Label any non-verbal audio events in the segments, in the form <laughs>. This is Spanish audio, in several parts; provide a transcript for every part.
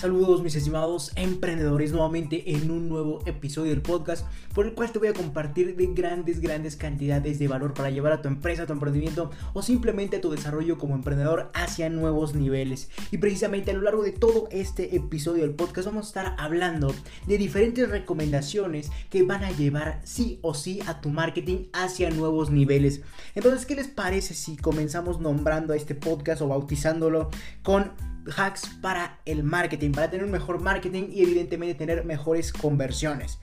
Saludos mis estimados emprendedores nuevamente en un nuevo episodio del podcast por el cual te voy a compartir de grandes, grandes cantidades de valor para llevar a tu empresa, a tu emprendimiento o simplemente a tu desarrollo como emprendedor hacia nuevos niveles. Y precisamente a lo largo de todo este episodio del podcast vamos a estar hablando de diferentes recomendaciones que van a llevar sí o sí a tu marketing hacia nuevos niveles. Entonces, ¿qué les parece si comenzamos nombrando a este podcast o bautizándolo con hacks para el marketing, para tener un mejor marketing y evidentemente tener mejores conversiones.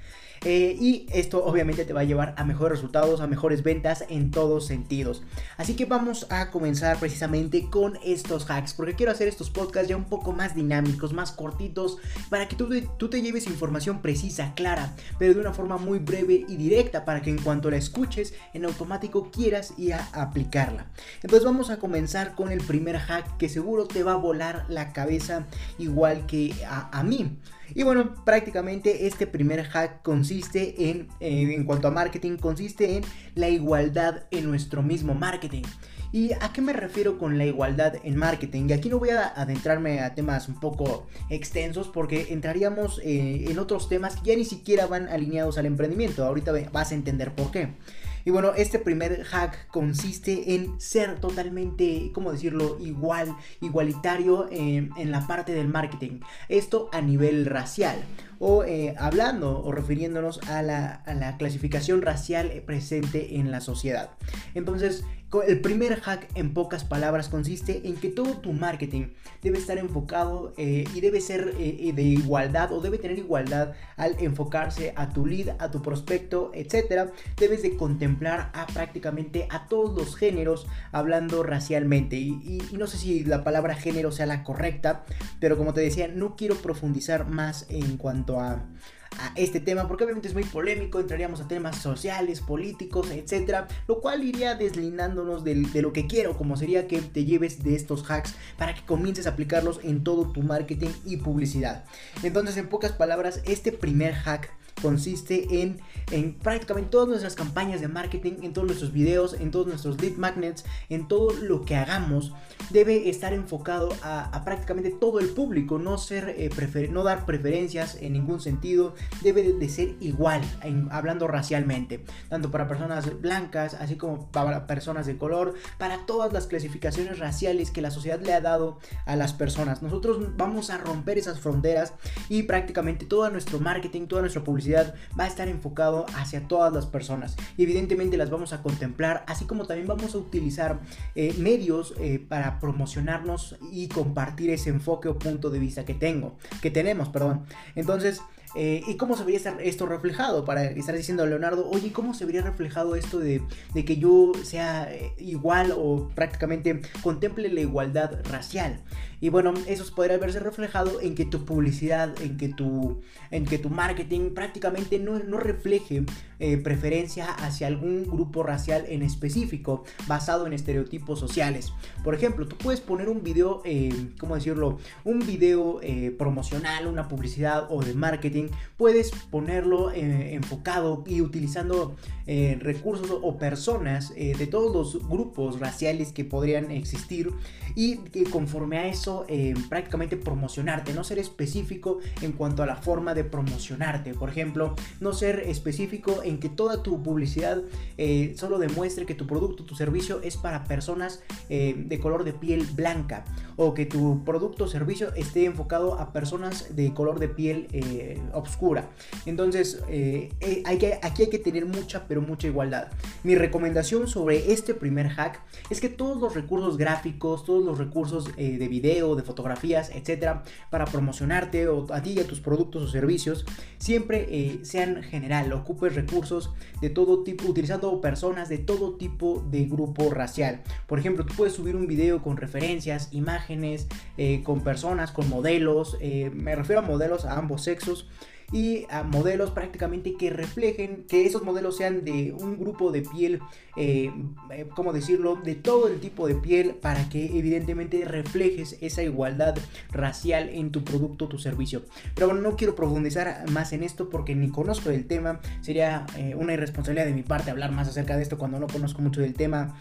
Eh, y esto obviamente te va a llevar a mejores resultados, a mejores ventas en todos sentidos. Así que vamos a comenzar precisamente con estos hacks, porque quiero hacer estos podcasts ya un poco más dinámicos, más cortitos, para que tú, te lleves información precisa, clara, pero de una forma muy breve y directa, para que en cuanto la escuches, en automático quieras ir a aplicarla. Entonces vamos a comenzar con el primer hack que seguro te va a volar la cabeza igual que a mí. Y bueno, prácticamente este primer hack consiste en, eh, en cuanto a marketing, consiste en la igualdad en nuestro mismo marketing. ¿Y a qué me refiero con la igualdad en marketing? Aquí no voy a adentrarme a temas un poco extensos porque entraríamos eh, en otros temas que ya ni siquiera van alineados al emprendimiento. Ahorita vas a entender por qué. Y bueno, este primer hack consiste en ser totalmente, ¿cómo decirlo?, igual, igualitario en, la parte del marketing. Esto a nivel racial o eh, hablando o refiriéndonos a la, clasificación racial presente en la sociedad. Entonces, el primer hack en pocas palabras consiste en que todo tu marketing debe estar enfocado eh, y debe ser eh, de igualdad o debe tener igualdad al enfocarse a tu lead, a tu prospecto, etc. Debes de contemplar a prácticamente a todos los géneros hablando racialmente. Y no sé si la palabra género sea la correcta, pero como te decía, no quiero profundizar más en cuanto a este tema porque obviamente es muy polémico, entraríamos a temas sociales, políticos, etcétera, lo cual iría deslindándonos de, de, lo que quiero, como sería que te lleves de estos hacks para que comiences a aplicarlos en todo tu marketing y publicidad. Entonces, en pocas palabras, este primer hack consiste en, en prácticamente todas nuestras campañas de marketing, en todos nuestros videos, en todos nuestros lead magnets, en todo lo que hagamos, debe estar enfocado a, prácticamente todo el público, no, ser, eh, no dar preferencias en ningún sentido, debe de ser igual, hablando racialmente, tanto para personas blancas, así como para personas de color, para todas las clasificaciones raciales que la sociedad le ha dado a las personas. Nosotros vamos a romper esas fronteras y prácticamente todo nuestro marketing, toda nuestra publicidad, va a estar enfocado hacia todas las personas. Y evidentemente las vamos a contemplar, así como también vamos a utilizar eh, medios eh, para promocionarnos y compartir ese enfoque o punto de vista que tengo, que tenemos, perdón. Entonces, eh, ¿Y cómo se vería esto reflejado? Para estar diciendo a Leonardo, oye, ¿cómo se vería reflejado esto de, de, que yo sea igual o prácticamente contemple la igualdad racial? Y bueno, eso podría verse reflejado en que tu publicidad, en que tu, en que tu marketing prácticamente no, no refleje eh, preferencia hacia algún grupo racial en específico, basado en estereotipos sociales. Por ejemplo, tú puedes poner un video, eh, ¿cómo decirlo? Un video eh, promocional, una publicidad o de marketing, puedes ponerlo enfocado y utilizando recursos o personas de todos los grupos raciales que podrían existir y conforme a eso eh, prácticamente promocionarte, no ser específico en cuanto a la forma de promocionarte. Por ejemplo, no ser específico en que toda tu publicidad eh, solo demuestre que tu producto, tu servicio es para personas eh, de color de piel blanca o que tu producto o servicio esté enfocado a personas de color de piel oscura. Entonces, hay que, aquí hay que tener mucha, pero mucha igualdad. Mi recomendación sobre este primer hack es que todos los recursos gráficos, todos los recursos de video, de fotografías, etcétera, para promocionarte o a ti y a tus productos o servicios, siempre eh, sean general, ocupes recursos de todo tipo, utilizando personas de todo tipo de grupo racial. Por ejemplo, tú puedes subir un video con referencias, imágenes, eh, con personas, con modelos, eh, me refiero a modelos a ambos sexos y a modelos prácticamente que reflejen, que esos modelos sean de un grupo de piel, eh, eh, ¿cómo decirlo?, de todo el tipo de piel para que evidentemente reflejes esa igualdad racial en tu producto tu servicio. Pero bueno, no quiero profundizar más en esto porque ni conozco el tema, sería eh, una irresponsabilidad de mi parte hablar más acerca de esto cuando no conozco mucho del tema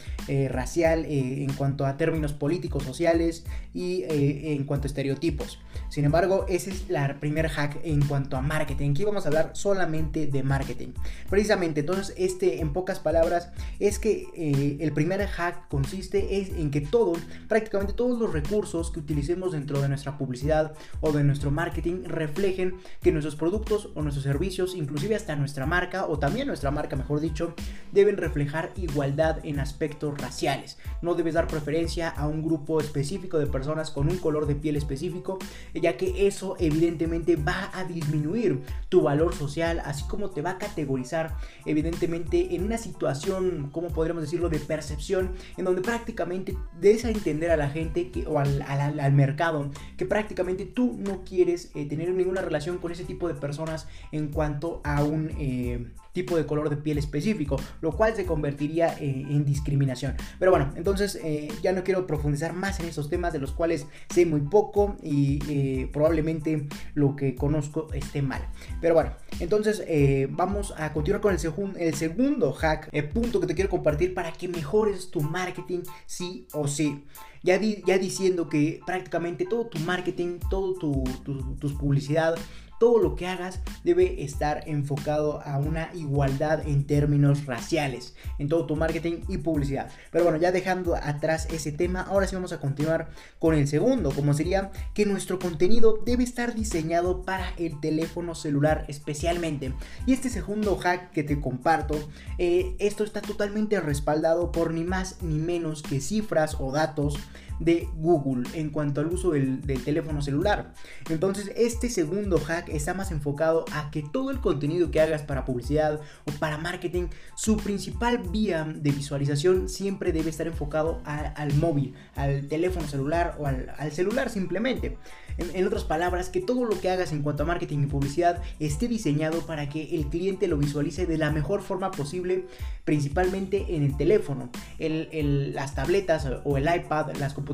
racial en cuanto a términos políticos, sociales y en cuanto a estereotipos. Sin embargo, ese es la primer hack en cuanto a marketing. Aquí vamos a hablar solamente de marketing. Precisamente, entonces, este, en pocas palabras, es que eh, el primer hack consiste en que todo, prácticamente todos los recursos que utilicemos dentro de nuestra publicidad o de nuestro marketing reflejen que nuestros productos o nuestros servicios, inclusive hasta nuestra marca o también nuestra marca, mejor dicho, deben reflejar igualdad en aspectos raciales. No debes dar preferencia a un grupo específico de personas con un color de piel específico, ya que eso evidentemente va a disminuir tu valor social, así como te va a categorizar evidentemente en una situación, como podríamos decirlo, de percepción, en donde prácticamente des a entender a la gente que, o al, al, mercado que prácticamente tú no quieres eh, tener ninguna relación con ese tipo de personas en cuanto a un... Eh, tipo de color de piel específico, lo cual se convertiría eh, en discriminación. Pero bueno, entonces eh, ya no quiero profundizar más en esos temas de los cuales sé muy poco y eh, probablemente lo que conozco esté mal. Pero bueno, entonces vamos a continuar con el, el segundo hack, el punto que te quiero compartir para que mejores tu marketing sí o sí. Ya, ya, diciendo que prácticamente todo tu marketing, todo tu, tu, publicidad, todo lo que hagas debe estar enfocado a una igualdad en términos raciales, en todo tu marketing y publicidad. Pero bueno, ya dejando atrás ese tema, ahora sí vamos a continuar con el segundo, como sería que nuestro contenido debe estar diseñado para el teléfono celular especialmente. Y este segundo hack que te comparto, eh, esto está totalmente respaldado por ni más ni menos que cifras o datos de Google en cuanto al uso del, teléfono celular. Entonces este segundo hack está más enfocado a que todo el contenido que hagas para publicidad o para marketing, su principal vía de visualización siempre debe estar enfocado al móvil, al teléfono celular o al, celular simplemente. En, otras palabras, que todo lo que hagas en cuanto a marketing y publicidad esté diseñado para que el cliente lo visualice de la mejor forma posible, principalmente en el teléfono. las tabletas o el iPad, las computadoras,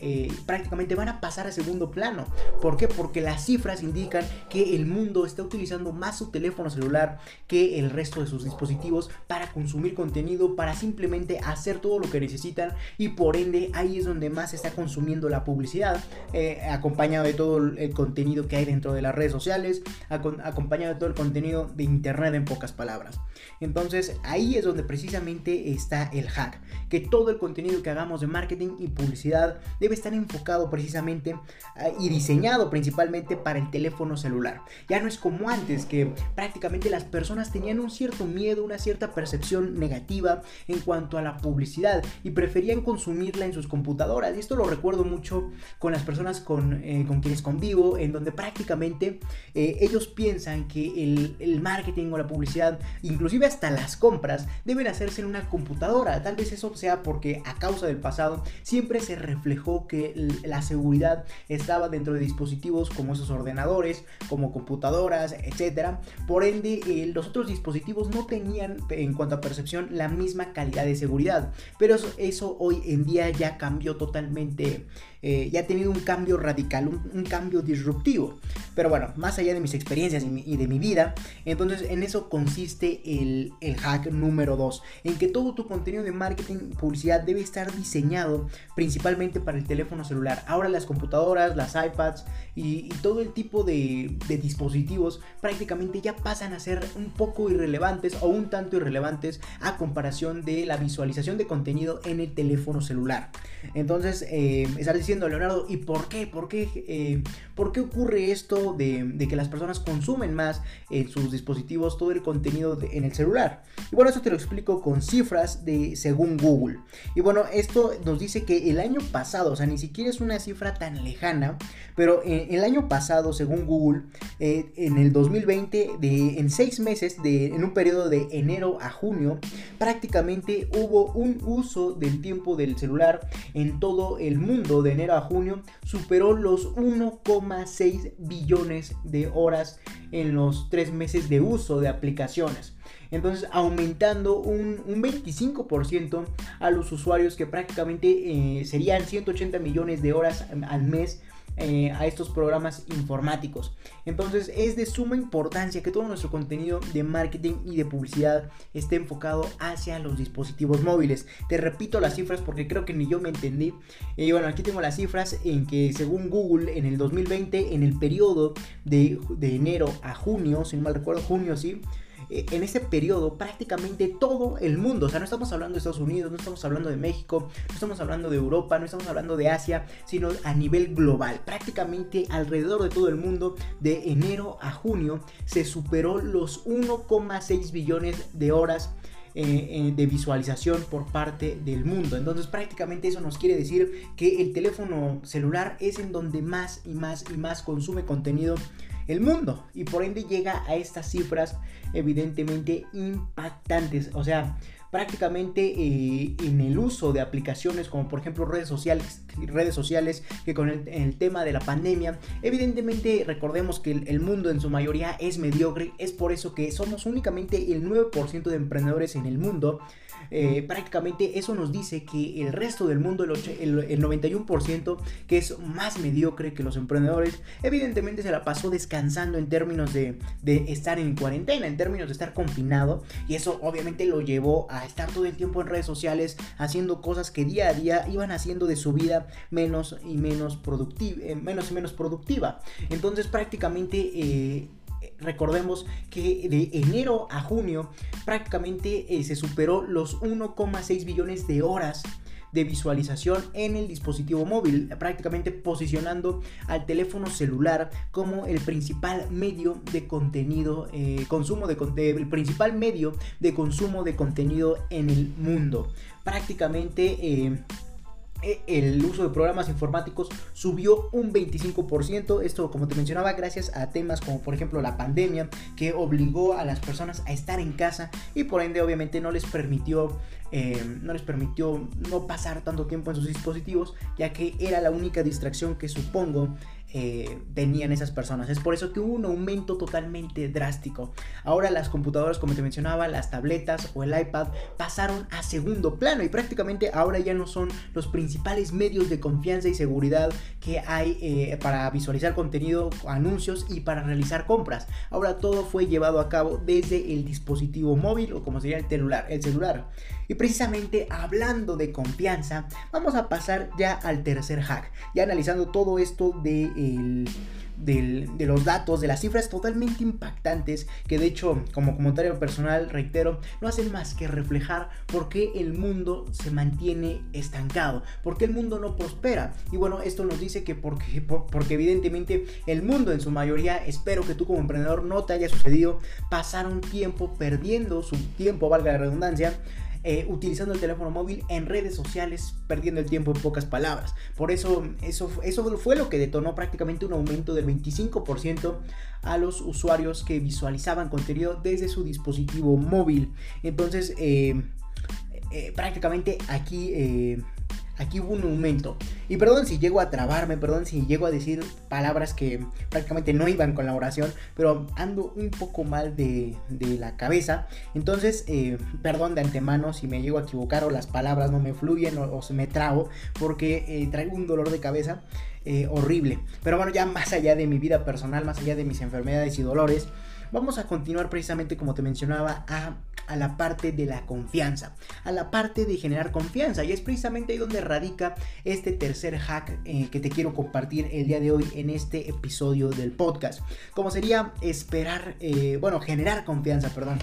eh, prácticamente van a pasar a segundo plano. ¿Por qué? Porque las cifras indican que el mundo está utilizando más su teléfono celular que el resto de sus dispositivos para consumir contenido, para simplemente hacer todo lo que necesitan y por ende ahí es donde más se está consumiendo la publicidad. Eh, acompañado de todo el contenido que hay dentro de las redes sociales, acompañado de todo el contenido de internet en pocas palabras. Entonces ahí es donde precisamente está el hack, que todo el contenido que hagamos de marketing y publicidad debe estar enfocado precisamente ah, y diseñado principalmente para el teléfono celular. Ya no es como antes que prácticamente las personas tenían un cierto miedo, una cierta percepción negativa en cuanto a la publicidad y preferían consumirla en sus computadoras. Y esto lo recuerdo mucho con las personas con, eh, con quienes convivo, en donde prácticamente eh, ellos piensan que el, el marketing o la publicidad, inclusive hasta las compras, deben hacerse en una computadora. Tal vez eso sea porque a causa del pasado siempre se reflejó que la seguridad estaba dentro de dispositivos como esos ordenadores, como computadoras, etc. Por ende, eh, los otros dispositivos no tenían en cuanto a percepción la misma calidad de seguridad. Pero eso, hoy en día ya cambió totalmente, eh, ya ha tenido un cambio radical, un, cambio disruptivo. Pero bueno, más allá de mis experiencias y, de mi vida, entonces en eso consiste el, hack número 2, en que todo tu contenido de marketing, publicidad debe estar diseñado principalmente para el teléfono celular. Ahora las computadoras, las iPads y, todo el tipo de, dispositivos prácticamente ya pasan a ser un poco irrelevantes o un tanto irrelevantes a comparación de la visualización de contenido en el teléfono celular. Entonces, eh, estar diciendo, Leonardo, ¿y por qué? ¿Por qué, eh, ¿por qué ocurre esto de, que las personas consumen más en sus dispositivos todo el contenido en el celular? Y bueno, eso te lo explico con cifras de según Google. Y bueno, esto nos dice que el año pasado, o sea, ni siquiera es una cifra tan lejana, pero eh, el año pasado, según Google, eh, en el 2020, de, en seis meses, de, en un periodo de enero a junio, prácticamente hubo un uso del tiempo del celular en todo el mundo de enero a junio superó los 1,6 billones de horas en los tres meses de uso de aplicaciones. Entonces aumentando un, 25% a los usuarios que prácticamente eh, serían 180 millones de horas al mes eh, a estos programas informáticos. Entonces es de suma importancia que todo nuestro contenido de marketing y de publicidad esté enfocado hacia los dispositivos móviles. Te repito las cifras porque creo que ni yo me entendí. Y bueno, aquí tengo las cifras en que según Google en el 2020, en el periodo de, de enero a junio, si no mal recuerdo, junio sí, eh, en ese periodo prácticamente todo el mundo, o sea, no estamos hablando de Estados Unidos, no estamos hablando de México, no estamos hablando de Europa, no estamos hablando de Asia, sino a nivel global. Prácticamente alrededor de todo el mundo, de enero a junio, se superó los 1,6 billones de horas eh, eh, de visualización por parte del mundo. Entonces prácticamente eso nos quiere decir que el teléfono celular es en donde más y más y más consume contenido el mundo. Y por ende llega a estas cifras evidentemente impactantes. O sea, prácticamente eh, en el uso de aplicaciones como por ejemplo redes sociales, redes sociales que con el, tema de la pandemia, evidentemente recordemos que el, mundo en su mayoría es mediocre, es por eso que somos únicamente el 9% de emprendedores en el mundo eh, prácticamente eso nos dice que el resto del mundo, el, 91%, que es más mediocre que los emprendedores, evidentemente se la pasó descansando en términos de, estar en cuarentena, en términos de estar confinado, y eso obviamente lo llevó a estar todo el tiempo en redes sociales haciendo cosas que día a día iban haciendo de su vida menos y menos productiva, eh, menos y menos productiva. Entonces prácticamente eh, recordemos que de enero a junio prácticamente eh, se superó los 1,6 billones de horas de visualización en el dispositivo móvil, prácticamente posicionando al teléfono celular como el principal medio de contenido, eh, consumo de, el principal medio de consumo de contenido en el mundo. Prácticamente eh, el uso de programas informáticos subió un 25%. Esto, como te mencionaba, gracias a temas como por ejemplo la pandemia que obligó a las personas a estar en casa y por ende obviamente no les permitió eh, no les permitió no pasar tanto tiempo en sus dispositivos ya que era la única distracción que supongo eh, tenían esas personas. Es por eso que hubo un aumento totalmente drástico. Ahora las computadoras, como te mencionaba, las tabletas o el iPad pasaron a segundo plano y prácticamente ahora ya no son los principales medios de confianza y seguridad que hay eh, para visualizar contenido, anuncios y para realizar compras. Ahora todo fue llevado a cabo desde el dispositivo móvil o como sería el celular. El celular. Y precisamente hablando de confianza, vamos a pasar ya al tercer hack. Ya analizando todo esto de, de los datos, de las cifras totalmente impactantes, que de hecho, como comentario personal, reitero, no hacen más que reflejar por qué el mundo se mantiene estancado, por qué el mundo no prospera. Y bueno, esto nos dice que porque, porque evidentemente el mundo en su mayoría, espero que tú como emprendedor no te haya sucedido, pasaron tiempo perdiendo su tiempo, valga la redundancia, eh, utilizando el teléfono móvil en redes sociales, perdiendo el tiempo en pocas palabras. Por eso, eso, eso fue lo que detonó prácticamente un aumento del 25% a los usuarios que visualizaban contenido desde su dispositivo móvil. Entonces, eh, eh, prácticamente aquí aquí hubo un aumento. Y perdón si llego a trabarme, perdón si llego a decir palabras que prácticamente no iban con la oración, pero ando un poco mal de, la cabeza. Entonces, eh, perdón de antemano si me llego a equivocar o las palabras no me fluyen o, se me trago, porque eh, traigo un dolor de cabeza eh, horrible. Pero bueno, ya más allá de mi vida personal, más allá de mis enfermedades y dolores, vamos a continuar precisamente como te mencionaba a, la parte de la confianza, a la parte de generar confianza. Y es precisamente ahí donde radica este tercer hack eh, que te quiero compartir el día de hoy en este episodio del podcast, como sería esperar, eh, bueno, generar confianza, perdón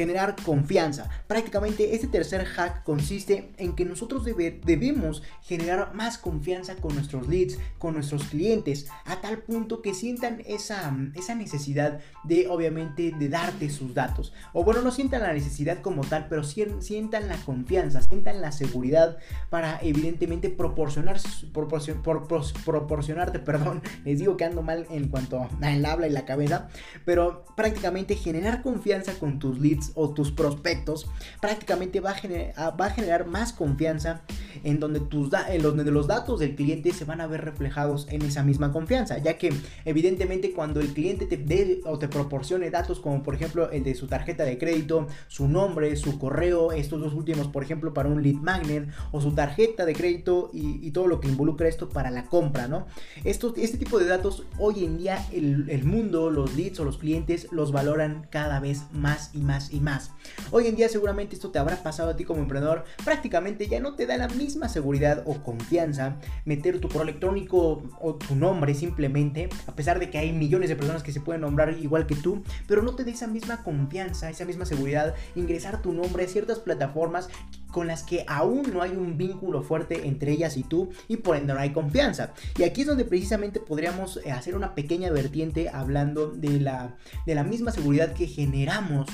generar confianza. Prácticamente este tercer hack consiste en que nosotros debemos generar más confianza con nuestros leads, con nuestros clientes, a tal punto que sientan esa, esa necesidad de obviamente de darte sus datos. O bueno, no sientan la necesidad como tal, pero sientan la confianza, sientan la seguridad para evidentemente proporcionar, proporcionarte, <laughs> perdón, les digo que ando mal en cuanto al habla y la cabeza, pero prácticamente generar confianza con tus leads o tus prospectos, prácticamente va a, generar, más confianza en donde, tus en donde los datos del cliente se van a ver reflejados en esa misma confianza, ya que evidentemente cuando el cliente te dé o te proporcione datos como por ejemplo el de su tarjeta de crédito, su nombre, su correo, estos dos últimos por ejemplo para un lead magnet o su tarjeta de crédito y, todo lo que involucra esto para la compra, ¿no? Esto, este tipo de datos hoy en día el mundo, los leads o los clientes los valoran cada vez más y más y más. Hoy en día seguramente esto te habrá pasado a ti como emprendedor, prácticamente ya no te da la misma seguridad o confianza meter tu correo electrónico o tu nombre simplemente, a pesar de que hay millones de personas que se pueden nombrar igual que tú, pero no te da esa misma confianza, esa misma seguridad ingresar tu nombre a ciertas plataformas con las que aún no hay un vínculo fuerte entre ellas y tú y por ende no hay confianza. Y aquí es donde precisamente podríamos eh, hacer una pequeña vertiente hablando de la, de la misma seguridad que generamos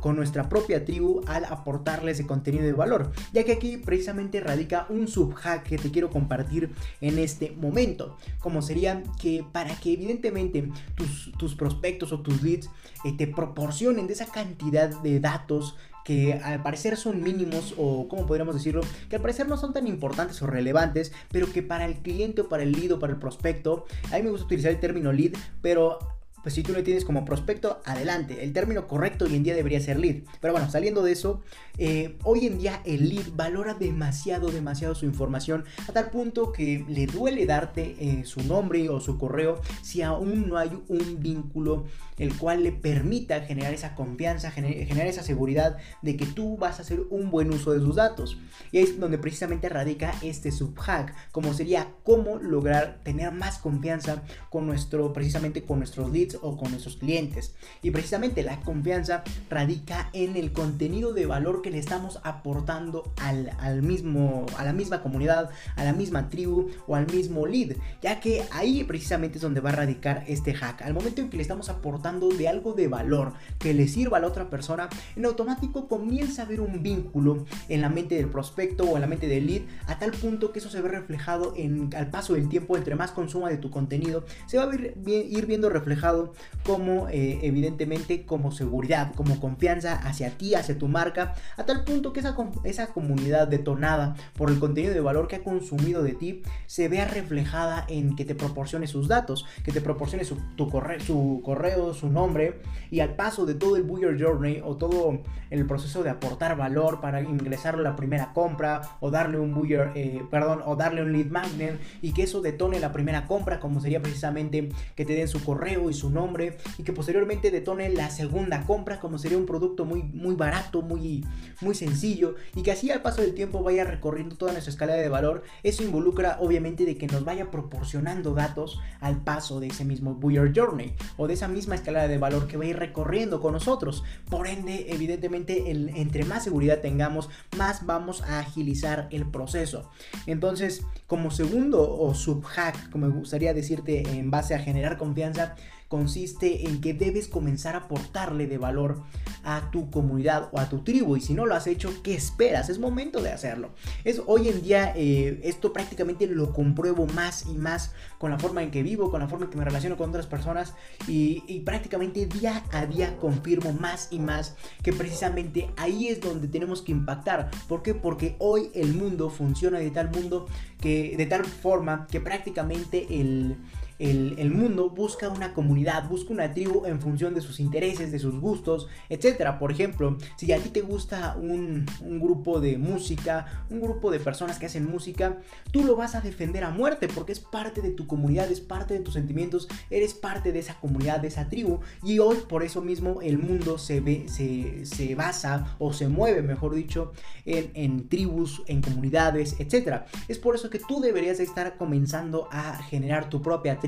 con nuestra propia tribu al aportarles ese contenido de valor. Ya que aquí precisamente radica un subhack que te quiero compartir en este momento. Como sería que para que evidentemente tus, tus prospectos o tus leads eh, te proporcionen de esa cantidad de datos que al parecer son mínimos o como podríamos decirlo, que al parecer no son tan importantes o relevantes, pero que para el cliente o para el lead o para el prospecto, a mí me gusta utilizar el término lead, pero pues si tú lo tienes como prospecto, adelante. El término correcto hoy en día debería ser lead. Pero bueno, saliendo de eso, eh, hoy en día el lead valora demasiado, demasiado su información a tal punto que le duele darte eh, su nombre o su correo si aún no hay un vínculo el cual le permita generar esa confianza, generar esa seguridad de que tú vas a hacer un buen uso de sus datos. Y ahí es donde precisamente radica este subhack, como sería cómo lograr tener más confianza con nuestro, precisamente con nuestros leads o con nuestros clientes. Y precisamente la confianza radica en el contenido de valor que le estamos aportando al, mismo, a la misma comunidad, a la misma tribu o al mismo lead. Ya que ahí precisamente es donde va a radicar este hack. Al momento en que le estamos aportando de algo de valor que le sirva a la otra persona, en automático comienza a haber un vínculo en la mente del prospecto o en la mente del lead a tal punto que eso se ve reflejado en, al paso del tiempo, entre más consuma de tu contenido, se va a ir viendo reflejado como eh, evidentemente como seguridad, como confianza hacia ti, hacia tu marca, a tal punto que esa, esa comunidad detonada por el contenido de valor que ha consumido de ti se vea reflejada en que te proporcione sus datos, que te proporcione su, tu correo, su correo, su nombre y al paso de todo el Buyer Journey o todo el proceso de aportar valor para ingresar a la primera compra o darle un Buyer, eh, perdón, o darle un lead magnet y que eso detone la primera compra como sería precisamente que te den su correo y su nombre y que posteriormente detone la segunda compra como sería un producto muy, muy barato, muy, muy sencillo y que así al paso del tiempo vaya recorriendo toda nuestra escala de valor. Eso involucra obviamente de que nos vaya proporcionando datos al paso de ese mismo Buyer Journey o de esa misma escala de valor que va a ir recorriendo con nosotros. Por ende, evidentemente, el, entre más seguridad tengamos, más vamos a agilizar el proceso. Entonces, como segundo o subhack, como me gustaría decirte en base a generar confianza, consiste en que debes comenzar a aportarle de valor a tu comunidad o a tu tribu. Y si no lo has hecho, ¿qué esperas? Es momento de hacerlo. Es, hoy en día eh, esto prácticamente lo compruebo más y más con la forma en que vivo, con la forma en que me relaciono con otras personas y, prácticamente día a día confirmo más y más que precisamente ahí es donde tenemos que impactar. ¿Por qué? Porque hoy el mundo funciona de tal mundo que de tal forma que prácticamente el el, mundo busca una comunidad, busca una tribu en función de sus intereses, de sus gustos, etc. Por ejemplo, si a ti te gusta un, grupo de música, un grupo de personas que hacen música, tú lo vas a defender a muerte porque es parte de tu comunidad, es parte de tus sentimientos, eres parte de esa comunidad, de esa tribu. Y hoy por eso mismo el mundo se, ve, se, basa o se mueve, mejor dicho, en, en tribus, en comunidades, etc. Es por eso que tú deberías estar comenzando a generar tu propia tribu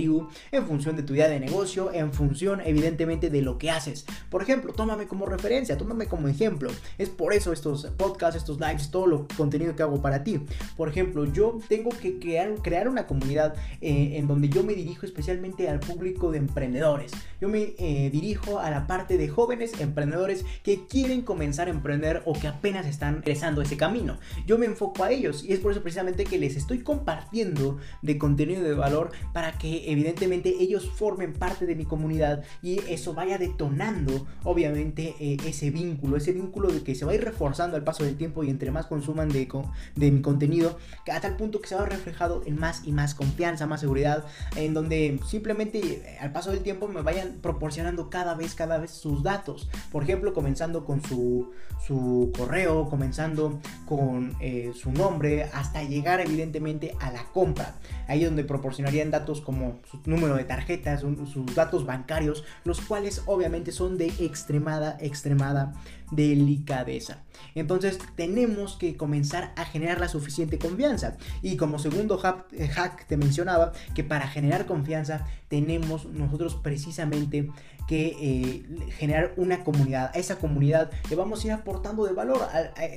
en función de tu idea de negocio, en función evidentemente de lo que haces. Por ejemplo, tómame como referencia, tómame como ejemplo. Es por eso estos podcasts, estos lives, todo lo contenido que hago para ti. Por ejemplo, yo tengo que crear, crear una comunidad eh, en donde yo me dirijo especialmente al público de emprendedores. Yo me eh, dirijo a la parte de jóvenes emprendedores que quieren comenzar a emprender o que apenas están empezando ese camino. Yo me enfoco a ellos y es por eso precisamente que les estoy compartiendo de contenido de valor para que evidentemente ellos formen parte de mi comunidad y eso vaya detonando obviamente eh, ese vínculo, ese vínculo de que se va a ir reforzando al paso del tiempo y entre más consuman de, de mi contenido, a tal punto que se va reflejado en más y más confianza, más seguridad, en donde simplemente eh, al paso del tiempo me vayan proporcionando cada vez, cada vez sus datos. Por ejemplo, comenzando con su, su correo, comenzando con eh, su nombre, hasta llegar evidentemente a la compra. Ahí donde proporcionarían datos como su número de tarjetas, sus datos bancarios, los cuales obviamente son de extremada, extremada delicadeza. Entonces tenemos que comenzar a generar la suficiente confianza. Y como segundo eh, hack, te mencionaba que para generar confianza tenemos nosotros precisamente que eh, generar una comunidad. A esa comunidad le vamos a ir aportando de valor.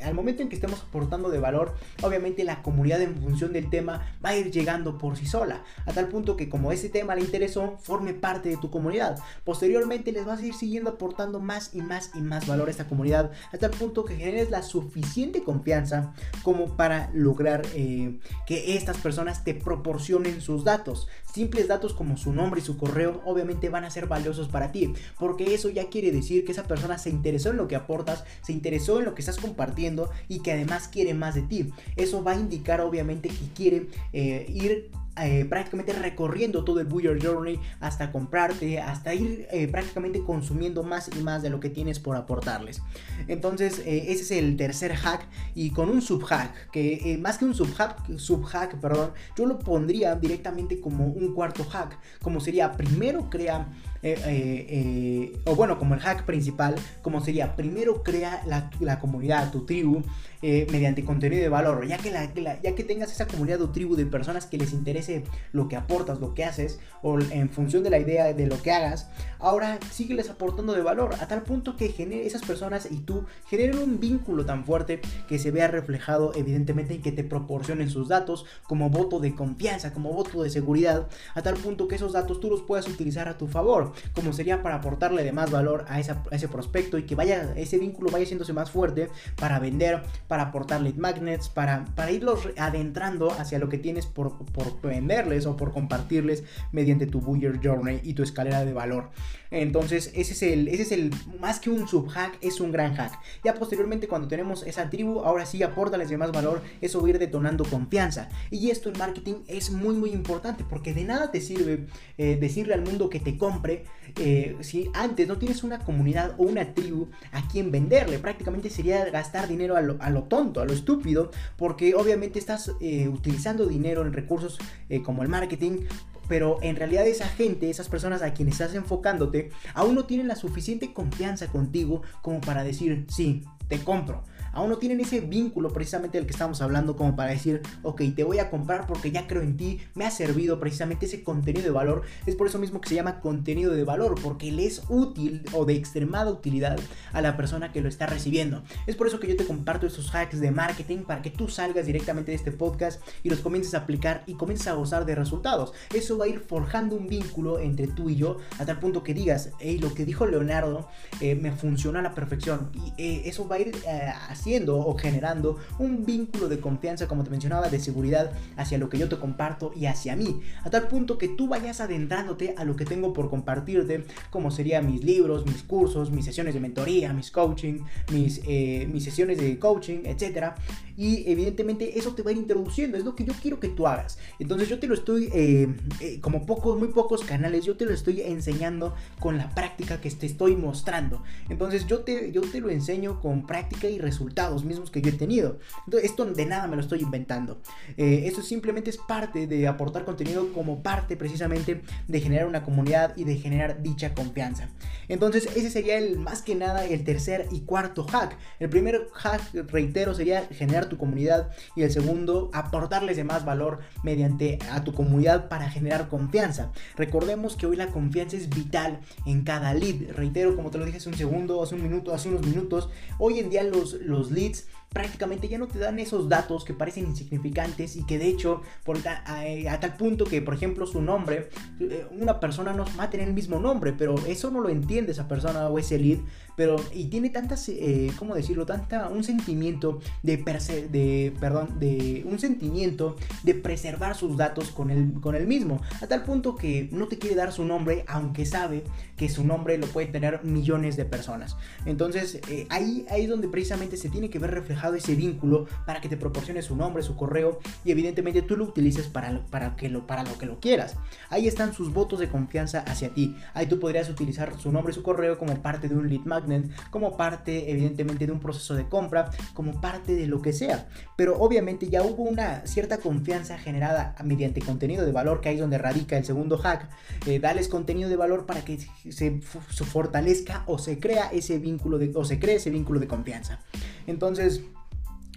Al, momento en que estemos aportando de valor, obviamente la comunidad en función del tema va a ir llegando por sí sola. A tal punto que como ese tema le interesó, forme parte de tu comunidad. Posteriormente les vas a ir siguiendo aportando más y más y más valor a esta comunidad. A tal punto que generes la suficiente confianza como para lograr eh, que estas personas te proporcionen sus datos. Simples datos como su nombre y su correo obviamente van a ser valiosos para ti porque eso ya quiere decir que esa persona se interesó en lo que aportas, se interesó en lo que estás compartiendo y que además quiere más de ti. Eso va a indicar obviamente que quiere eh, ir eh, prácticamente recorriendo todo el Buyer Journey hasta comprarte, hasta ir eh, prácticamente consumiendo más y más de lo que tienes por aportarles. Entonces, ese es el tercer hack y con un subhack, que más que un subhack, subhack, perdón, yo lo pondría directamente como un cuarto hack, como sería primero crea eh, eh, eh, o bueno, como el hack principal, como sería, primero crea la, comunidad, tu tribu, mediante contenido de valor, ya que, ya que tengas esa comunidad o tribu de personas que les interese lo que aportas, lo que haces, o en función de la idea de lo que hagas, ahora sígueles aportando de valor, a tal punto que genere, esas personas y tú generen un vínculo tan fuerte que se vea reflejado evidentemente en que te proporcionen sus datos como voto de confianza, como voto de seguridad, a tal punto que esos datos tú los puedas utilizar a tu favor como sería para aportarle de más valor a, ese prospecto y que vaya, ese vínculo vaya siéndose más fuerte para vender, para aportarle magnets, para, para irlos adentrando hacia lo que tienes por, por venderles o por compartirles mediante tu Buyer Journey y tu escalera de valor. Entonces, ese es el, ese es el, más que un subhack, es un gran hack. Ya posteriormente, cuando tenemos esa tribu, ahora sí aportales de más valor, eso va a ir detonando confianza. Y esto en marketing es muy, muy importante porque de nada te sirve eh, decirle al mundo que te compre eh, si antes no tienes una comunidad o una tribu a quien venderle. Prácticamente sería gastar dinero a lo, tonto, a lo estúpido, porque obviamente estás eh, utilizando dinero en recursos como el marketing pero en realidad esa gente, esas personas a quienes estás enfocándote, aún no tienen la suficiente confianza contigo como para decir, sí, te compro aún no tienen ese vínculo precisamente del que estamos hablando como para decir, ok, te voy a comprar porque ya creo en ti, me ha servido precisamente ese contenido de valor. Es por eso mismo que se llama contenido de valor, porque le es útil o de extremada utilidad a la persona que lo está recibiendo. Es por eso que yo te comparto estos hacks de marketing para que tú salgas directamente de este podcast y los comiences a aplicar y comiences a gozar de resultados. Eso va a ir forjando un vínculo entre tú y yo a tal punto que digas, hey, lo que dijo Leonardo eh, me funciona a la perfección. Y eh, eso va a ir eh, o generando un vínculo de confianza, como te mencionaba, de seguridad hacia lo que yo te comparto y hacia mí. A tal punto que tú vayas adentrándote a lo que tengo por compartirte, como serían mis libros, mis cursos, mis sesiones de mentoría, mis coaching, mis, eh, mis sesiones de coaching, etc. Y evidentemente eso te va a ir introduciendo, es lo que yo quiero que tú hagas. Entonces yo te lo estoy, eh, eh, como pocos, muy pocos canales, yo te lo estoy enseñando con la práctica que te estoy mostrando. Entonces yo te, yo te lo enseño con práctica y resultados mismos que yo he tenido. Entonces, esto de nada me lo estoy inventando. Eh, esto simplemente es parte de aportar contenido como parte precisamente de generar una comunidad y de generar dicha confianza. Entonces, ese sería el más que nada el tercer y cuarto hack. El primer hack, reitero, sería generar tu comunidad y el segundo, aportarles de más valor mediante a tu comunidad para generar confianza. Recordemos que hoy la confianza es vital en cada lead. Reitero, como te lo dije hace un segundo, hace un minuto, hace unos minutos, hoy en día los leads prácticamente ya no te dan esos datos que parecen insignificantes y que de hecho, por a, tal punto que, por ejemplo, su nombre, eh, una persona no va a tener el mismo nombre, pero eso no lo entiende esa persona o ese lead, pero y tiene tantas, eh, ¿cómo decirlo? Tanta, un sentimiento de, de, perdón, de un sentimiento de preservar sus datos con el, con el mismo, a tal punto que no te quiere dar su nombre, aunque sabe que su nombre lo puede tener millones de personas. Entonces, eh, ahí, ahí es donde precisamente se tiene que ver reflejado ese vínculo para que te proporcione su nombre, su correo y evidentemente tú lo utilices para, para, que lo, para lo que lo quieras. Ahí están sus votos de confianza hacia ti. Ahí tú podrías utilizar su nombre y su correo como parte de un lead magnet, como parte evidentemente de un proceso de compra, como parte de lo que sea. Pero obviamente ya hubo una cierta confianza generada mediante contenido de valor, que ahí es donde radica el segundo hack. Eh, dales contenido de valor para que se, se fortalezca o se crea ese vínculo de, o se cree ese vínculo de confianza. Entonces,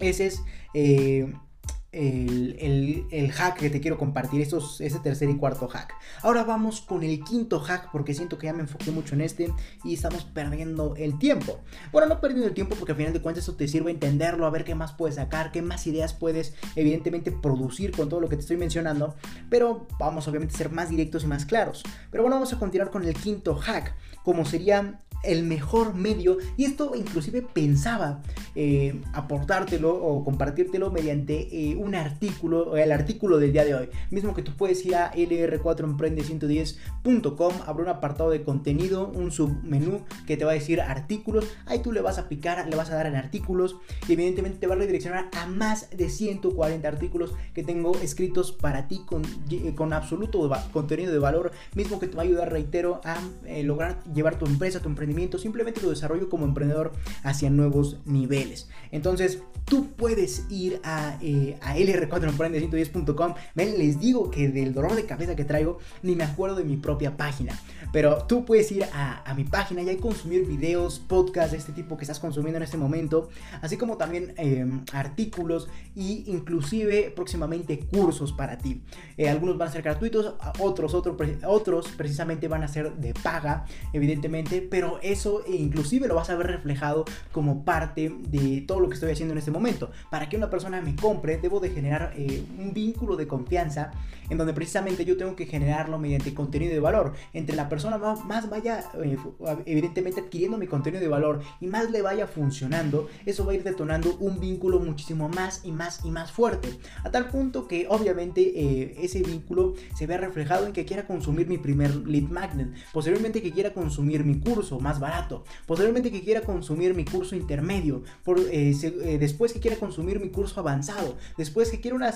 ese es eh, el, hack que te quiero compartir, ese tercer y cuarto hack. Ahora vamos con el quinto hack porque siento que ya me enfoqué mucho en este y estamos perdiendo el tiempo. Bueno, no perdiendo el tiempo porque al final de cuentas eso te sirve entenderlo, a ver qué más puedes sacar, qué más ideas puedes evidentemente producir con todo lo que te estoy mencionando, pero vamos obviamente a ser más directos y más claros. Pero bueno, vamos a continuar con el quinto hack, como sería el mejor medio y esto inclusive pensaba eh, aportártelo o compartírtelo mediante eh, un artículo, el artículo del día de hoy, mismo que tú puedes ir a lr4emprende110.com, habrá un apartado de contenido, un submenú que te va a decir artículos, ahí tú le vas a picar, le vas a dar en artículos y evidentemente te va a redireccionar a más de 140 artículos que tengo escritos para ti con, eh, con absoluto contenido de valor, mismo que te va a ayudar, reitero, a lograr llevar tu empresa, tu emprendimiento simplemente tu desarrollo como emprendedor hacia nuevos niveles. Entonces, tú puedes ir a, eh, a lr4emprende110.com. Les digo que del dolor de cabeza que traigo, ni me acuerdo de mi propia página. Pero tú puedes ir a, mi página y consumir videos, podcasts de este tipo que estás consumiendo en este momento, así como también em, artículos e inclusive próximamente cursos para ti. Eh, algunos van a ser gratuitos, otros, otros, otros precisamente van a ser de paga, evidentemente, pero eso inclusive lo vas a ver reflejado como parte de todo lo que estoy haciendo en este momento. Para que una persona me compre, debo de generar eh, un vínculo de confianza en donde precisamente yo tengo que generarlo mediante contenido de valor. Entre la persona más vaya eh, evidentemente adquiriendo mi contenido de valor y más le vaya funcionando, eso va a ir detonando un vínculo muchísimo más y más y más fuerte. A tal punto que obviamente eh, ese vínculo se ve reflejado en que quiera consumir mi primer lead magnet, posteriormente que quiera consumir mi curso más barato, posteriormente que quiera consumir mi curso intermedio, por, eh, después que quiera consumir mi curso avanzado, después que quiera una,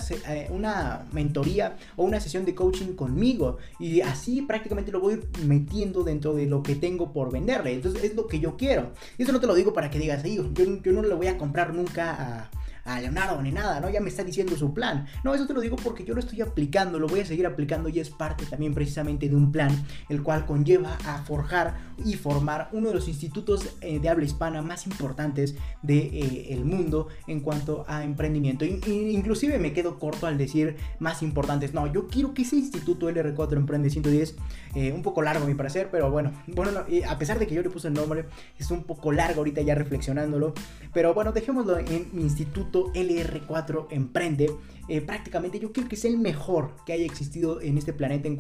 una mentoría o una sesión de coaching conmigo y así prácticamente lo voy metiendo dentro de lo que tengo por venderle. Entonces es lo que yo quiero. Y eso no te lo digo para que digas, yo, yo no le voy a comprar nunca a a Leonardo ni nada, ¿no? Ya me está diciendo su plan. No, eso te lo digo porque yo lo estoy aplicando, lo voy a seguir aplicando y es parte también precisamente de un plan, el cual conlleva a forjar y formar uno de los institutos eh, de habla hispana más importantes del de, eh, mundo en cuanto a emprendimiento. inclusive me quedo corto al decir más importantes. No, yo quiero que ese instituto LR4 Emprende 110, eh, un poco largo a mi parecer, pero bueno, bueno a pesar de que yo le puse el nombre, es un poco largo ahorita ya reflexionándolo. Pero bueno, dejémoslo en mi instituto LR4 Emprende, eh, prácticamente yo creo que es el mejor que haya existido en este planeta en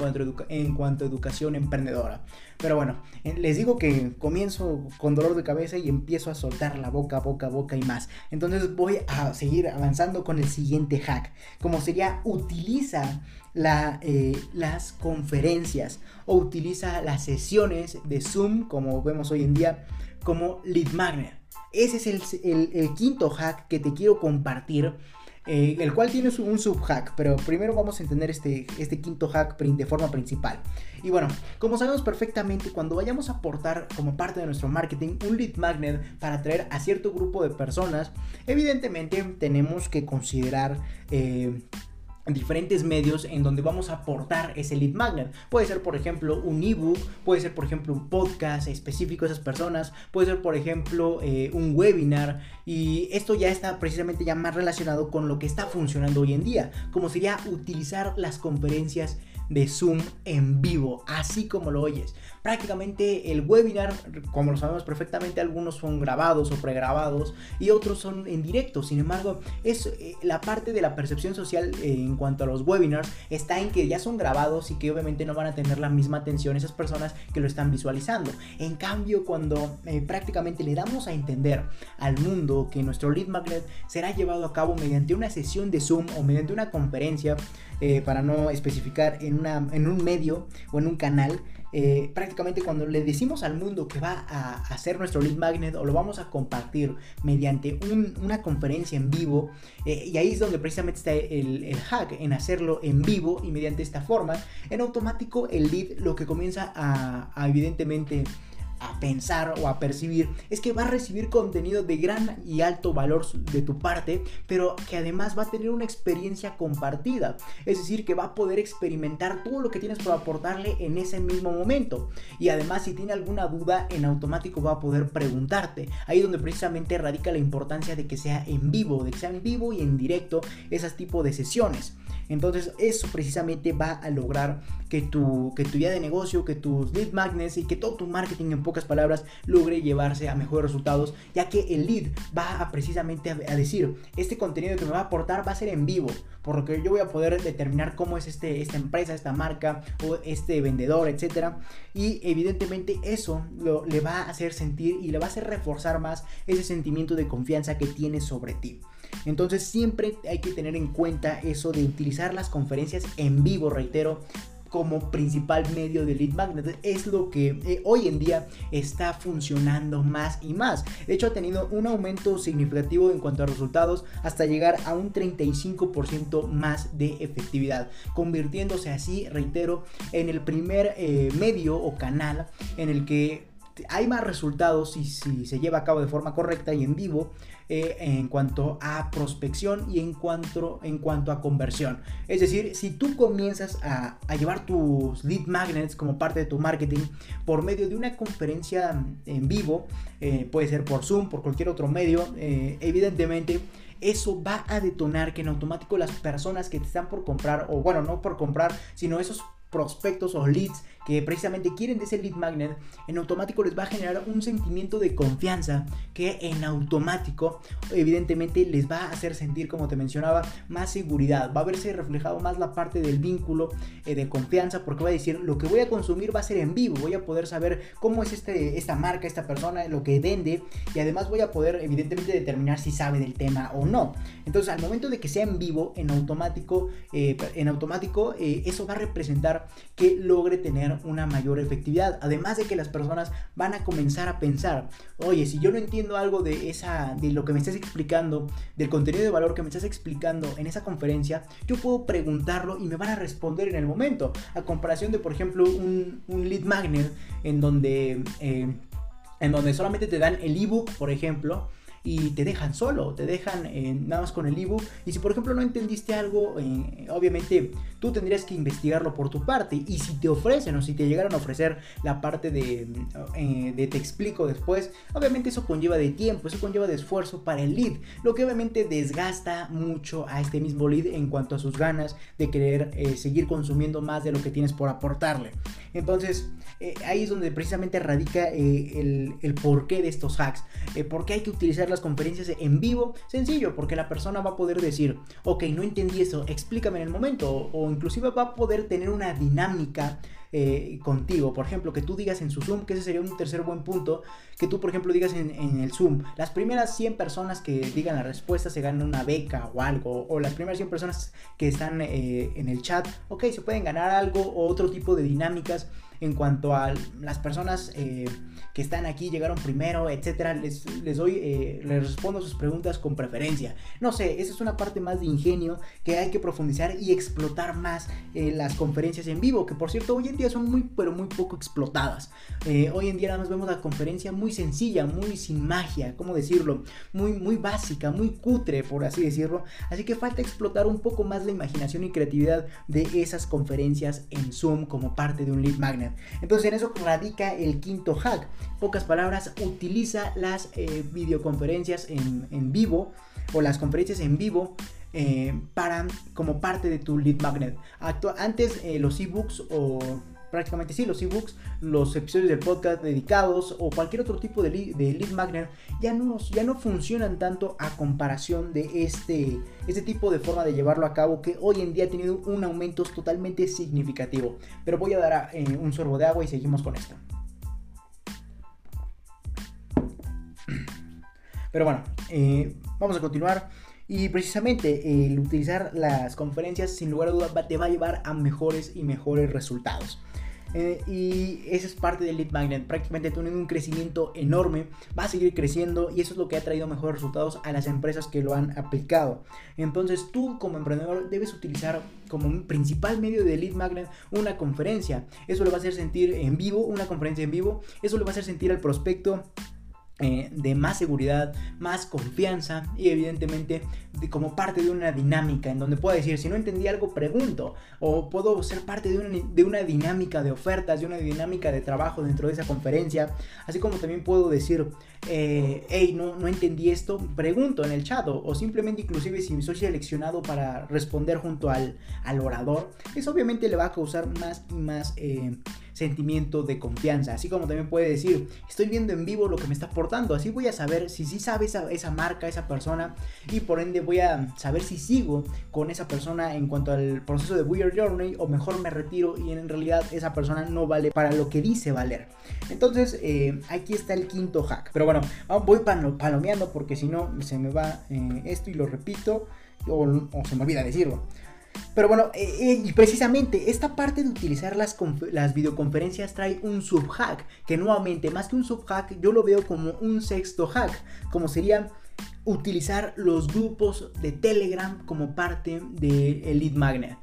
cuanto, a educación emprendedora. Pero bueno, les digo que comienzo con dolor de cabeza y empiezo a soltar la boca, boca, boca y más. Entonces voy a seguir avanzando con el siguiente hack, como sería utiliza eh, las conferencias o utiliza las sesiones de Zoom, como vemos hoy en día, como lead magnet. Ese es el, quinto hack que te quiero compartir. Eh, el cual tiene un subhack, pero primero vamos a entender este, este quinto hack de forma principal. Y bueno, como sabemos perfectamente, cuando vayamos a aportar como parte de nuestro marketing un lead magnet para atraer a cierto grupo de personas, evidentemente tenemos que considerar... Eh, diferentes medios en donde vamos a aportar ese lead magnet. Puede ser, por ejemplo, un ebook, puede ser, por ejemplo, un podcast específico de esas personas, puede ser, por ejemplo, eh, un webinar. Y esto ya está precisamente ya más relacionado con lo que está funcionando hoy en día, como sería utilizar las conferencias de Zoom en vivo, así como lo oyes. Prácticamente el webinar, como lo sabemos perfectamente, algunos son grabados o pregrabados y otros son en directo. Sin embargo, es eh, la parte de la percepción social eh, en cuanto a los webinars está en que ya son grabados y que obviamente no van a tener la misma atención esas personas que lo están visualizando. En cambio, cuando eh, prácticamente le damos a entender al mundo que nuestro lead magnet será llevado a cabo mediante una sesión de Zoom o mediante una conferencia, para no especificar en, una, en un medio o en un canal, eh, prácticamente cuando le decimos al mundo que va a hacer nuestro lead magnet o lo vamos a compartir mediante una conferencia en vivo, eh, y ahí es donde precisamente está el, hack, en hacerlo en vivo y mediante esta forma, en automático el lead lo que comienza a evidentemente a pensar o a percibir es que va a recibir contenido de gran y alto valor de tu parte, pero que además va a tener una experiencia compartida. Es decir, que va a poder experimentar todo lo que tienes por aportarle en ese mismo momento. Y además, si tiene alguna duda, en automático va a poder preguntarte. Ahí donde precisamente radica la importancia de que sea en vivo, de que sea en vivo y en directo esas tipos de sesiones. Entonces eso precisamente va a lograr que tu, que tu idea de negocio, que tus lead magnets y que todo tu marketing en pocas palabras logre llevarse a mejores resultados, ya que el lead va a precisamente a, decir, este contenido que me va a aportar va a ser en vivo, por lo que yo voy a poder determinar cómo es este, esta empresa, esta marca o este vendedor, etc. Y evidentemente eso lo, le va a hacer sentir y le va a hacer reforzar más ese sentimiento de confianza que tiene sobre ti. Entonces siempre hay que tener en cuenta eso de utilizar las conferencias en vivo, reitero, como principal medio de lead magnet. Es lo que eh, hoy en día está funcionando más y más. De hecho, ha tenido un aumento significativo en cuanto a resultados hasta llegar a un 35% más de efectividad, convirtiéndose así, reitero, en el primer eh, medio o canal en el que hay más resultados si, si se lleva a cabo de forma correcta y en vivo eh, en cuanto a prospección y en cuanto, en cuanto a conversión. Es decir, si tú comienzas a, llevar tus lead magnets como parte de tu marketing por medio de una conferencia en vivo, eh, puede ser por Zoom, por cualquier otro medio, eh, evidentemente eso va a detonar que en automático las personas que te están por comprar, o bueno, no por comprar, sino esos prospectos o leads que precisamente quieren de ese lead magnet, en automático les va a generar un sentimiento de confianza que en automático evidentemente les va a hacer sentir, como te mencionaba, más seguridad. Va a verse reflejado más la parte del vínculo eh, de confianza porque va a decir, lo que voy a consumir va a ser en vivo, voy a poder saber cómo es este, esta marca, esta persona, lo que vende y además voy a poder evidentemente determinar si sabe del tema o no. Entonces al momento de que sea en vivo, en automático, eh, en automático eh, eso va a representar que logre tener una mayor efectividad. Además de que las personas van a comenzar a pensar, oye, si yo no entiendo algo de, esa, de lo que me estás explicando, del contenido de valor que me estás explicando en esa conferencia, yo puedo preguntarlo y me van a responder en el momento. A comparación de, por ejemplo, un, lead magnet en donde, eh, en donde solamente te dan el ebook, por ejemplo, y te dejan solo, te dejan eh, nada más con el ebook. Y si por ejemplo no entendiste algo, eh, obviamente tú tendrías que investigarlo por tu parte. Y si te ofrecen o si te llegaron a ofrecer la parte de, eh, de te explico después, obviamente eso conlleva de tiempo, eso conlleva de esfuerzo para el lead, lo que obviamente desgasta mucho a este mismo lead en cuanto a sus ganas de querer seguir consumiendo más de lo que tienes por aportarle. Entonces, ahí es donde precisamente radica el, el porqué de estos hacks, por qué hay que utilizar las conferencias en vivo? Sencillo, porque la persona va a poder decir, ok, no entendí eso, explícame en el momento, o, inclusive va a poder tener una dinámica eh, contigo. Por ejemplo, que tú digas en su Zoom, que ese sería un tercer buen punto, que tú, por ejemplo, digas en, el Zoom, las primeras 100 personas que digan la respuesta se ganan una beca o algo, o las primeras 100 personas que están eh, en el chat, ok, se pueden ganar algo o otro tipo de dinámicas en cuanto a las personas eh, que están aquí, llegaron primero, etcétera, les, les doy, eh, les respondo sus preguntas con preferencia. No sé, esa es una parte más de ingenio que hay que profundizar y explotar más en las conferencias en vivo, que por cierto hoy en día son muy, pero muy poco explotadas. Eh, hoy en día nada más vemos la conferencia muy sencilla, muy sin magia, ¿cómo decirlo? Muy, muy básica, muy cutre, por así decirlo. Así que falta explotar un poco más la imaginación y creatividad de esas conferencias en Zoom como parte de un lead magnet. Entonces en eso radica el quinto hack. Pocas palabras, utiliza las eh, videoconferencias en, en vivo o las conferencias en vivo eh, para como parte de tu lead magnet. antes eh, los ebooks o prácticamente sí, los ebooks, los episodios del podcast dedicados o cualquier otro tipo de lead, magnet ya no, ya no funcionan tanto a comparación de este, este tipo de forma de llevarlo a cabo que hoy en día ha tenido un aumento totalmente significativo. Pero voy a dar eh, un sorbo de agua y seguimos con esto. Pero bueno, vamos a continuar. Y precisamente el utilizar las conferencias sin lugar a dudas te va a llevar a mejores y mejores resultados. Eh, y esa es parte del lead magnet. Prácticamente teniendo un crecimiento enorme, va a seguir creciendo y eso es lo que ha traído mejores resultados a las empresas que lo han aplicado. Entonces tú como emprendedor debes utilizar como principal medio de lead magnet una conferencia. Eso le va a hacer sentir en vivo, una conferencia en vivo. Eso le va a hacer sentir al prospecto eh, de más seguridad, más confianza y evidentemente como parte de una dinámica en donde puedo decir, si no entendí algo, pregunto. O puedo ser parte de una, de una dinámica de ofertas, de una dinámica de trabajo dentro de esa conferencia. Así como también puedo decir, eh, hey, no, no entendí esto, pregunto en el chat. O, simplemente inclusive si soy seleccionado para responder junto al, al orador, eso obviamente le va a causar más y más... Eh, sentimiento de confianza. Así como también puede decir, estoy viendo en vivo lo que me está aportando. Así voy a saber si sí sabe esa, esa marca, esa persona. Y por ende voy a saber si sigo con esa persona en cuanto al proceso de Weird Journey. O mejor me retiro y en realidad esa persona no vale para lo que dice valer. Entonces eh, aquí está el quinto hack. Pero bueno, voy palomeando porque si no se me va eh, esto y lo repito. O, o se me olvida decirlo. Pero bueno, eh, eh, precisamente esta parte de utilizar las, las videoconferencias trae un subhack, que nuevamente, más que un subhack, yo lo veo como un sexto hack, como sería utilizar los grupos de Telegram como parte del de lead magnet.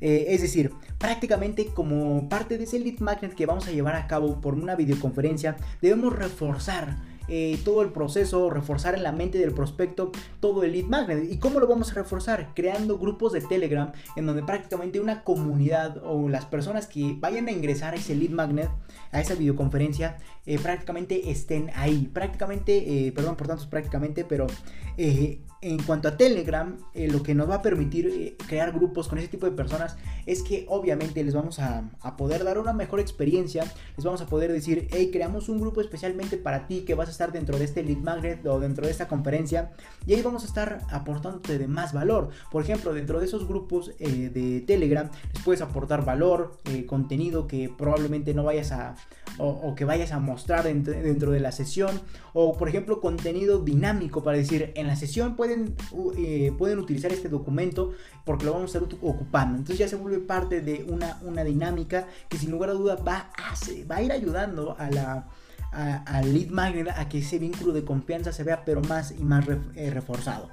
Eh, es decir, prácticamente como parte de ese lead magnet que vamos a llevar a cabo por una videoconferencia, debemos reforzar eh, todo el proceso, reforzar en la mente del prospecto todo el lead magnet. ¿Y cómo lo vamos a reforzar? Creando grupos de Telegram en donde prácticamente una comunidad o las personas que vayan a ingresar a ese lead magnet, a esa videoconferencia, eh, prácticamente estén ahí. Prácticamente, eh, perdón por tantos prácticamente, pero en cuanto a Telegram, lo que nos va a permitir crear grupos con ese tipo de personas es que obviamente les vamos a, poder dar una mejor experiencia, les vamos a poder decir, hey, creamos un grupo especialmente para ti que vas a estar dentro de este lead magnet o dentro de esta conferencia y ahí vamos a estar aportándote de más valor. Por ejemplo, dentro de esos grupos eh, de Telegram les puedes aportar valor, eh, contenido que probablemente no vayas a o, que vayas a mostrar dentro, de la sesión. O por ejemplo contenido dinámico para decir en la sesión pueden, eh, pueden utilizar este documento porque lo vamos a estar ocupando. Entonces ya se vuelve parte de una, una dinámica que sin lugar a duda va a, va a ir ayudando a la al lead magnet a que ese vínculo de confianza se vea pero más y más eh, reforzado.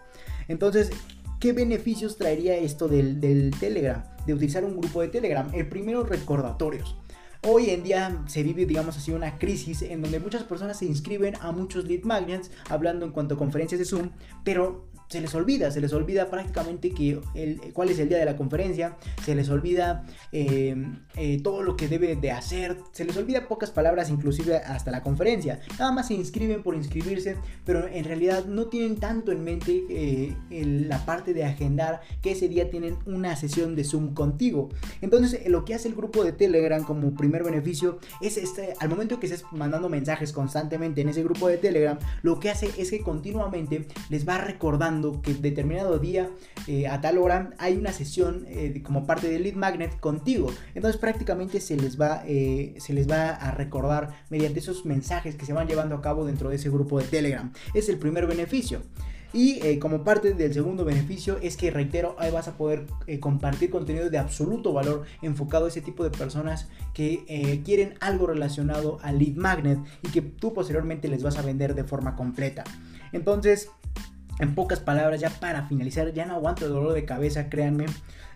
Entonces, ¿qué beneficios traería esto del, del Telegram? De utilizar un grupo de Telegram. El primero, recordatorios. Hoy en día se vive, digamos así, una crisis en donde muchas personas se inscriben a muchos lead magnets hablando en cuanto a conferencias de Zoom, pero se les olvida, se les olvida prácticamente que el, cuál es el día de la conferencia, se les olvida eh, eh, todo lo que debe de hacer, se les olvida pocas palabras inclusive hasta la conferencia. Nada más se inscriben por inscribirse, pero en realidad no tienen tanto en mente eh, la parte de agendar que ese día tienen una sesión de Zoom contigo. Entonces lo que hace el grupo de Telegram como primer beneficio es este, al momento que estés mandando mensajes constantemente en ese grupo de Telegram, lo que hace es que continuamente les va recordando que determinado día eh, a tal hora hay una sesión eh, como parte del lead magnet contigo. Entonces prácticamente se les, va, eh, se les va a recordar mediante esos mensajes que se van llevando a cabo dentro de ese grupo de Telegram. Es el primer beneficio. Y como parte del segundo beneficio es que, reitero, ahí vas a poder compartir contenido de absoluto valor enfocado a ese tipo de personas que quieren algo relacionado al lead magnet y que tú posteriormente les vas a vender de forma completa. Entonces, en pocas palabras, ya para finalizar, ya no aguanto el dolor de cabeza, créanme.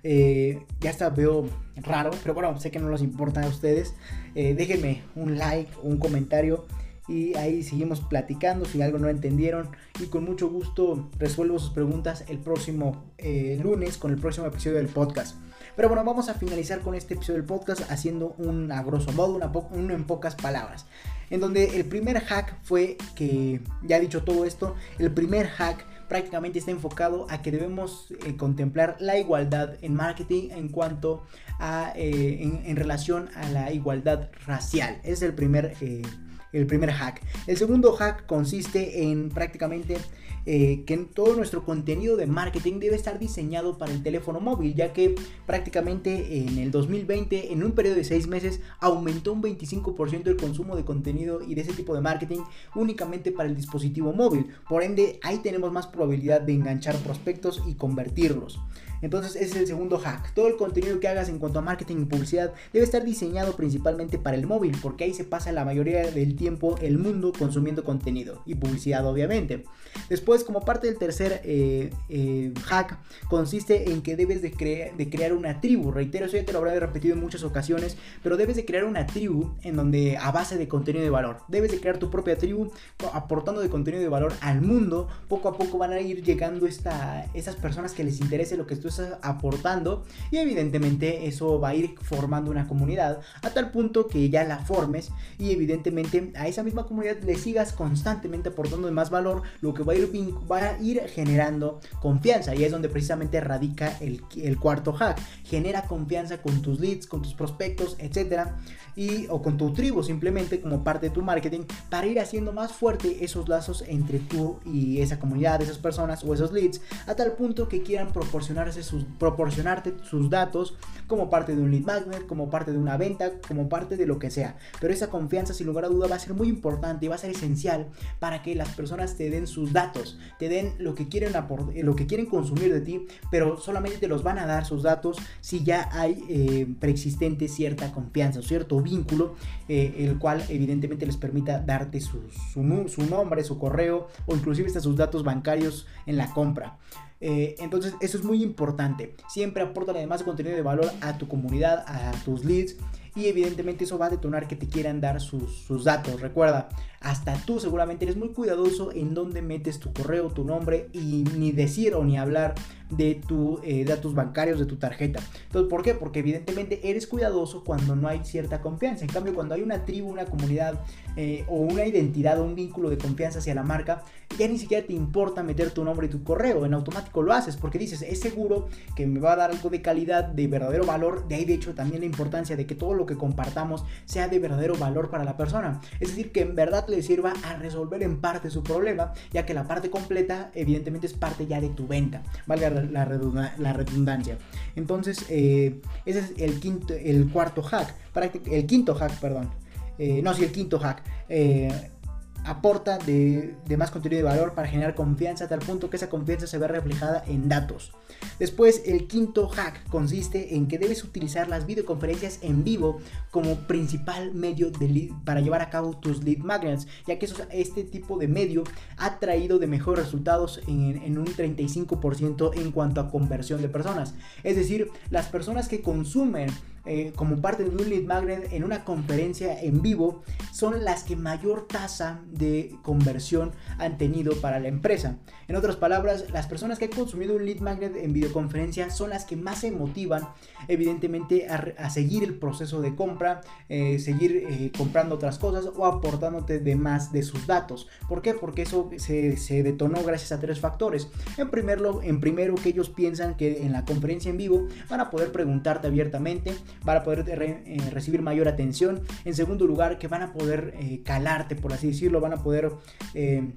Eh, ya está, veo raro, pero bueno, sé que no les importa a ustedes. Eh, déjenme un like, un comentario y ahí seguimos platicando si algo no entendieron y con mucho gusto resuelvo sus preguntas el próximo eh, lunes con el próximo episodio del podcast. Pero bueno, vamos a finalizar con este episodio del podcast haciendo un a grosso modo, una en pocas palabras. En donde el primer hack fue que, ya he dicho todo esto, el primer hack prácticamente está enfocado a que debemos eh, contemplar la igualdad en marketing en cuanto a, eh, en, relación a la igualdad racial. Es el primer... Eh, el primer hack. El segundo hack consiste en prácticamente eh, que todo nuestro contenido de marketing debe estar diseñado para el teléfono móvil, ya que prácticamente en el 2020, en un periodo de 6 meses, aumentó un 25% el consumo de contenido y de ese tipo de marketing únicamente para el dispositivo móvil. Por ende, ahí tenemos más probabilidad de enganchar prospectos y convertirlos. Entonces ese es el segundo hack. Todo el contenido que hagas en cuanto a marketing y publicidad debe estar diseñado principalmente para el móvil, porque ahí se pasa la mayoría del tiempo el mundo consumiendo contenido y publicidad obviamente. Después, como parte del tercer eh, eh, hack, consiste en que debes de, de, crear una tribu. Reitero, eso ya te lo habré repetido en muchas ocasiones, pero debes de crear una tribu en donde a base de contenido de valor. Debes de crear tu propia tribu aportando de contenido de valor al mundo. Poco a poco van a ir llegando esta, esas personas que les interese lo que tú estás aportando y evidentemente eso va a ir formando una comunidad a tal punto que ya la formes y evidentemente a esa misma comunidad le sigas constantemente aportando más valor, lo que va a ir, va a ir generando confianza y es donde precisamente radica el, el cuarto hack. Genera confianza con tus leads, con tus prospectos, etcétera y o con tu tribu simplemente como parte de tu marketing para ir haciendo más fuerte esos lazos entre tú y esa comunidad, esas personas o esos leads a tal punto que quieran proporcionarse proporcionarte sus datos como parte de un lead magnet, como parte de una venta, como parte de lo que sea. Pero esa confianza sin lugar a duda va a ser muy importante y va a ser esencial para que las personas te den sus datos, te den lo que quieren lo que quieren consumir de ti, pero solamente te los van a dar sus datos si ya hay eh, preexistente cierta confianza, cierto vínculo, eh, el cual evidentemente les permita darte su, su, nombre, su correo o inclusive hasta sus datos bancarios en la compra. Eh, entonces eso es muy importante. Siempre aporta además contenido de valor a tu comunidad, a tus leads y evidentemente eso va a detonar que te quieran dar sus, sus, datos. Recuerda, hasta tú seguramente eres muy cuidadoso en dónde metes tu correo, tu nombre y ni decir o ni hablar de tus eh, datos bancarios, de tu tarjeta. Entonces, ¿por qué? Porque evidentemente eres cuidadoso cuando no hay cierta confianza. En cambio, cuando hay una tribu, una comunidad eh, o una identidad o un vínculo de confianza hacia la marca, ya ni siquiera te importa meter tu nombre y tu correo. En automático lo haces porque dices, es seguro que me va a dar algo de calidad, de verdadero valor. De ahí, de hecho, también la importancia de que todo lo que compartamos sea de verdadero valor para la persona. Es decir, que en verdad le sirva a resolver en parte su problema, ya que la parte completa, evidentemente, es parte ya de tu venta. Valga la, redundancia. Entonces, eh, ese es el quinto, el cuarto hack, el quinto hack, perdón. Eh, no, sí, el quinto hack. Eh, aporta de, más contenido de valor para generar confianza a tal punto que esa confianza se ve reflejada en datos. Después, el quinto hack consiste en que debes utilizar las videoconferencias en vivo como principal medio para llevar a cabo tus lead magnets, ya que este tipo de medio ha traído de mejores resultados en, en un 35% en cuanto a conversión de personas. Es decir, las personas que consumen eh, como parte de un lead magnet en una conferencia en vivo son las que mayor tasa de conversión han tenido para la empresa. En otras palabras, las personas que han consumido un lead magnet en videoconferencia son las que más se motivan evidentemente a, seguir el proceso de compra, eh, seguir eh, comprando otras cosas o aportándote de más de sus datos. ¿Por qué? Porque eso se, detonó gracias a tres factores. En, primerlo, en primero que ellos piensan que en la conferencia en vivo van a poder preguntarte abiertamente van a poder eh, recibir mayor atención. En segundo lugar, que van a poder eh, calarte, por así decirlo, van a poder... Eh,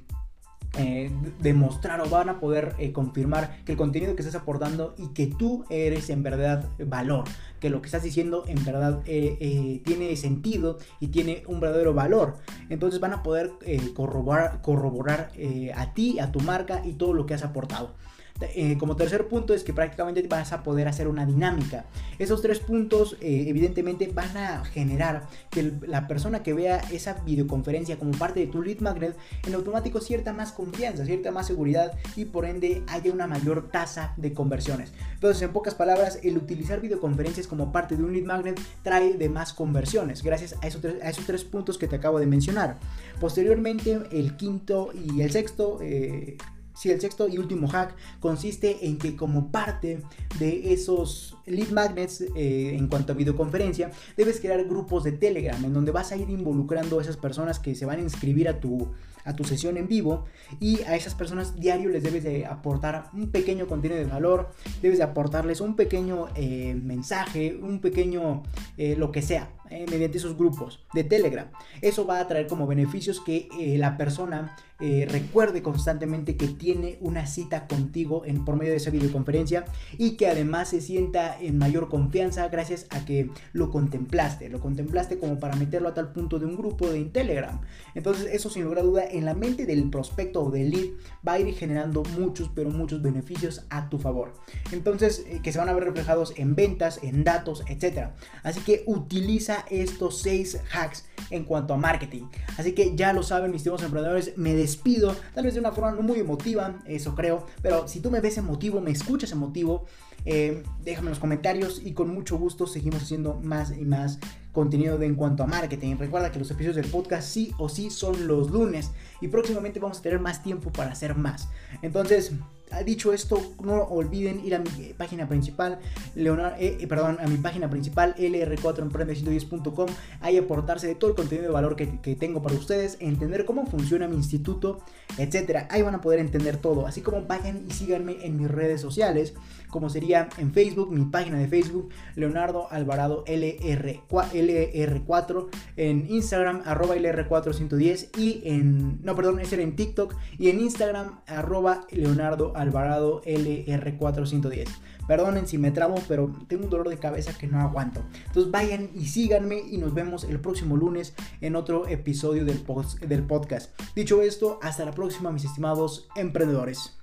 demostrar o van a poder confirmar que el contenido que estás aportando y que tú eres en verdad valor, que lo que estás diciendo en verdad tiene sentido y tiene un verdadero valor. Entonces van a poder corroborar, corroborar a ti, a tu marca y todo lo que has aportado. Eh, como tercer punto es que prácticamente vas a poder hacer una dinámica. Esos tres puntos eh, evidentemente van a generar que la persona que vea esa videoconferencia como parte de tu lead magnet en automático cierta más confianza, cierta más seguridad y por ende haya una mayor tasa de conversiones. Entonces, en pocas palabras, el utilizar videoconferencias como parte de un lead magnet trae de más conversiones gracias a esos tres, puntos que te acabo de mencionar. Posteriormente, el quinto y el sexto eh, si el sexto y último hack consiste en que como parte de esos lead magnets eh, en cuanto a videoconferencia, debes crear grupos de Telegram en donde vas a ir involucrando a esas personas que se van a inscribir a tu, a tu sesión en vivo y a esas personas diario les debes de aportar un pequeño contenido de valor, debes de aportarles un pequeño eh, mensaje, un pequeño eh, lo que sea, mediante esos grupos de Telegram. Eso va a traer como beneficios que la persona recuerde constantemente que tiene una cita contigo en, por medio de esa videoconferencia y que además se sienta en mayor confianza gracias a que lo contemplaste, lo contemplaste como para meterlo a tal punto de un grupo de Telegram. Entonces eso sin lugar a duda en la mente del prospecto o del lead va a ir generando muchos pero muchos beneficios a tu favor. Entonces eh, que se van a ver reflejados en ventas, en datos, etc. Así que utiliza estos seis hacks en cuanto a marketing. Así que ya lo saben mis estimados emprendedores, me despido, tal vez de una forma no muy emotiva, eso creo, pero si tú me ves emotivo, me escuchas emotivo, eh, déjame en los comentarios y con mucho gusto seguimos haciendo más y más contenido de en cuanto a marketing. Recuerda que los episodios del podcast sí o sí son los lunes y próximamente vamos a tener más tiempo para hacer más. Entonces, dicho esto, no olviden ir a mi página principal, Leonardo, eh, eh, perdón, a mi página principal, lr4emprende110.com, ahí aportarse de todo el contenido de valor que, tengo para ustedes, entender cómo funciona mi instituto, etcétera. Ahí van a poder entender todo, así como vayan y síganme en mis redes sociales, como sería en Facebook, mi página de Facebook, Leonardo Alvarado LR, LR4, en Instagram, arroba LR410 y en, no, perdón, era en TikTok y en Instagram, arroba Leonardo Alvarado LR410. Perdonen si me trabo, pero tengo un dolor de cabeza que no aguanto. Entonces vayan y síganme y nos vemos el próximo lunes en otro episodio del, del podcast. Dicho esto, hasta la próxima mis estimados emprendedores.